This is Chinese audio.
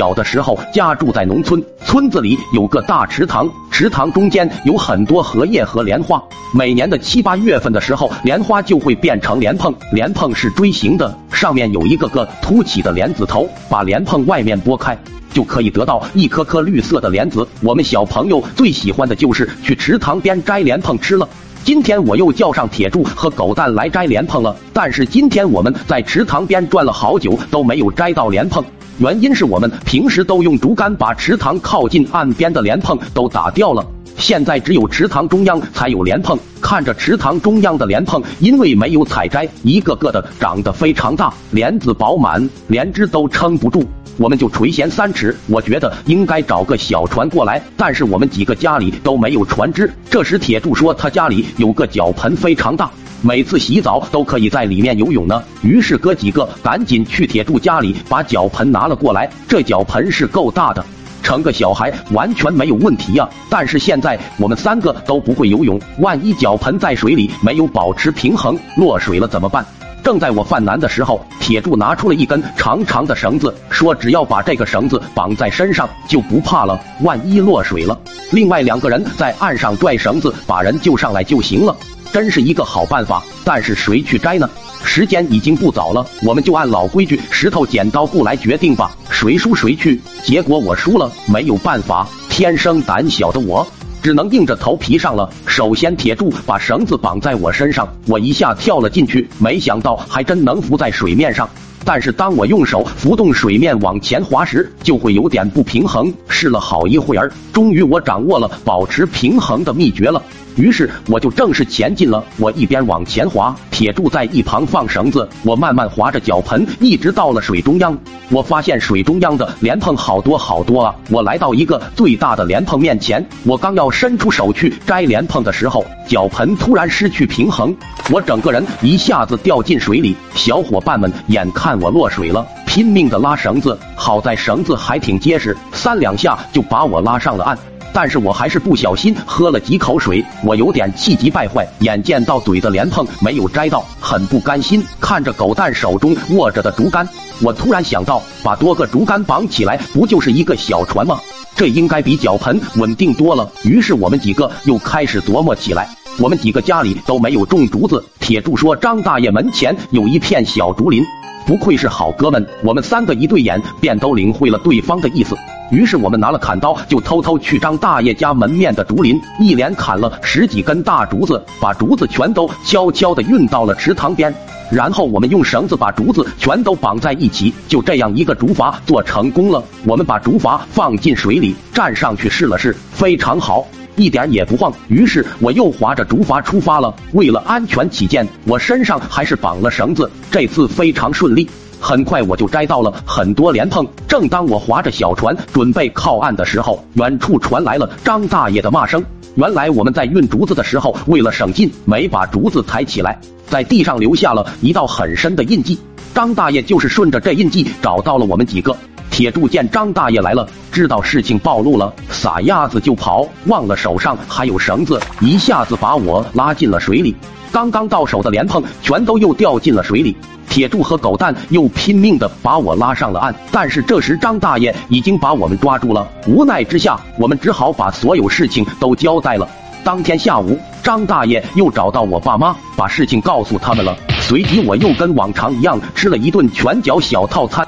小的时候家住在农村，村子里有个大池塘，池塘中间有很多荷叶和莲花。每年的七八月份的时候，莲花就会变成莲蓬，莲蓬是锥形的，上面有一个个凸起的莲子头，把莲蓬外面剥开。就可以得到一颗颗绿色的莲子。我们小朋友最喜欢的就是去池塘边摘莲蓬吃了。今天我又叫上铁柱和狗蛋来摘莲蓬了，但是今天我们在池塘边转了好久都没有摘到莲蓬，原因是我们平时都用竹竿把池塘靠近岸边的莲蓬都打掉了，现在只有池塘中央才有莲蓬。看着池塘中央的莲蓬，因为没有采摘，一个个的长得非常大，莲子饱满，连枝都撑不住。我们就垂涎三尺，我觉得应该找个小船过来，但是我们几个家里都没有船只。这时铁柱说他家里有个脚盆非常大，每次洗澡都可以在里面游泳呢。于是哥几个赶紧去铁柱家里把脚盆拿了过来。这脚盆是够大的，成个小孩完全没有问题呀。但是现在我们三个都不会游泳，万一脚盆在水里没有保持平衡落水了怎么办？正在我犯难的时候，铁柱拿出了一根长长的绳子，说：“只要把这个绳子绑在身上，就不怕了。万一落水了，另外两个人在岸上拽绳子把人救上来就行了。真是一个好办法。但是谁去摘呢？时间已经不早了，我们就按老规矩，石头剪刀布来决定吧，谁输谁去。结果我输了，没有办法，天生胆小的我。”只能硬着头皮上了。首先，铁柱把绳子绑在我身上，我一下跳了进去，没想到还真能浮在水面上。但是当我用手浮动水面往前滑时，就会有点不平衡。试了好一会儿，终于我掌握了保持平衡的秘诀了。于是我就正式前进了。我一边往前滑，铁柱在一旁放绳子，我慢慢划着脚盆，一直到了水中央。我发现水中央的莲蓬好多好多啊！我来到一个最大的莲蓬面前，我刚要伸出手去摘莲蓬的时候，脚盆突然失去平衡，我整个人一下子掉进水里。小伙伴们眼看我落水了，拼命的拉绳子，好在绳子还挺结实，三两下就把我拉上了岸。但是我还是不小心喝了几口水，我有点气急败坏。眼见到嘴的莲蓬没有摘到，很不甘心。看着狗蛋手中握着的竹竿，我突然想到，把多个竹竿绑起来，不就是一个小船吗？这应该比脚盆稳定多了。于是我们几个又开始琢磨起来。我们几个家里都没有种竹子。铁柱说张大爷门前有一片小竹林，不愧是好哥们。我们三个一对眼，便都领会了对方的意思。于是我们拿了砍刀，就偷偷去张大爷家门面的竹林，一连砍了十几根大竹子，把竹子全都悄悄的运到了池塘边。然后我们用绳子把竹子全都绑在一起，就这样一个竹筏做成功了。我们把竹筏放进水里，站上去试了试，非常好，一点也不晃。于是我又划着竹筏出发了。为了安全起见，我身上还是绑了绳子，这次非常顺利。很快我就摘到了很多莲蓬。正当我划着小船准备靠岸的时候，远处传来了张大爷的骂声。原来我们在运竹子的时候，为了省劲，没把竹子抬起来，在地上留下了一道很深的印记。张大爷就是顺着这印记找到了我们几个。铁柱见张大爷来了，知道事情暴露了，撒丫子就跑，忘了手上还有绳子，一下子把我拉进了水里。刚刚到手的莲蓬全都又掉进了水里。铁柱和狗蛋又拼命的把我拉上了岸，但是这时张大爷已经把我们抓住了。无奈之下，我们只好把所有事情都交代了。当天下午，张大爷又找到我爸妈，把事情告诉他们了。随即，我又跟往常一样吃了一顿拳脚小套餐。